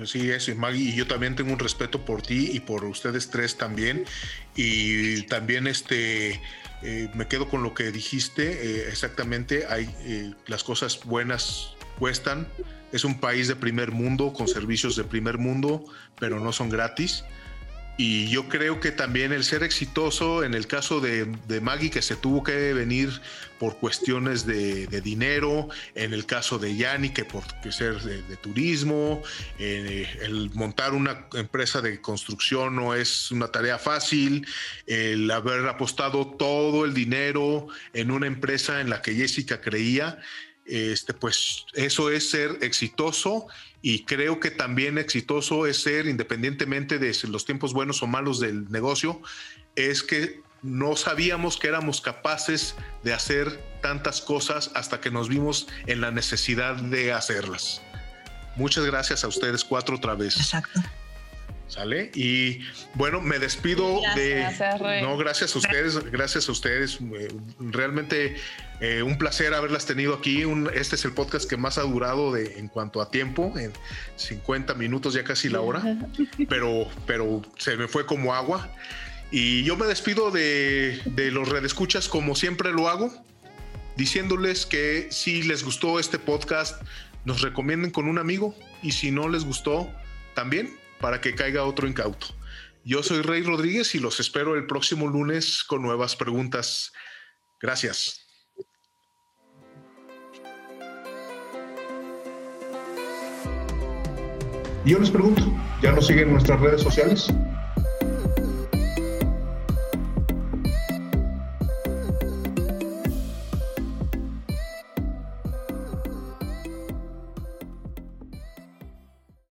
Speaker 1: Sí, eso, y Maggie, y yo también tengo un respeto por ti y por ustedes tres también. Y también este, eh, me quedo con lo que dijiste, eh, exactamente, hay eh, las cosas buenas cuestan, es un país de primer mundo, con servicios de primer mundo, pero no son gratis. Y yo creo que también el ser exitoso, en el caso de, Maggie, que se tuvo que venir por cuestiones de, dinero, en el caso de Yanni, que por ser de, turismo, eh, el montar una empresa de construcción no es una tarea fácil, el haber apostado todo el dinero en una empresa en la que Jessica creía, este, pues eso es ser exitoso y creo que también exitoso es ser, independientemente de los tiempos buenos o malos del negocio, es que no sabíamos que éramos capaces de hacer tantas cosas hasta que nos vimos en la necesidad de hacerlas. Muchas gracias a ustedes cuatro otra vez.
Speaker 2: Exacto.
Speaker 1: ¿Sale? Y bueno, me despido de... no, gracias a ustedes, gracias a ustedes. Eh, realmente eh, un placer haberlas tenido aquí. este es el podcast que más ha durado de, en cuanto a tiempo, en 50 minutos, ya casi la hora, pero, pero se me fue como agua. Y yo me despido de, de los redescuchas como siempre lo hago, diciéndoles que si les gustó este podcast, nos recomienden con un amigo y si no les gustó, también para que caiga otro incauto. Yo soy Rey Rodríguez y los espero el próximo lunes con nuevas preguntas. Gracias. Y yo les pregunto, ¿ya nos siguen en nuestras redes sociales?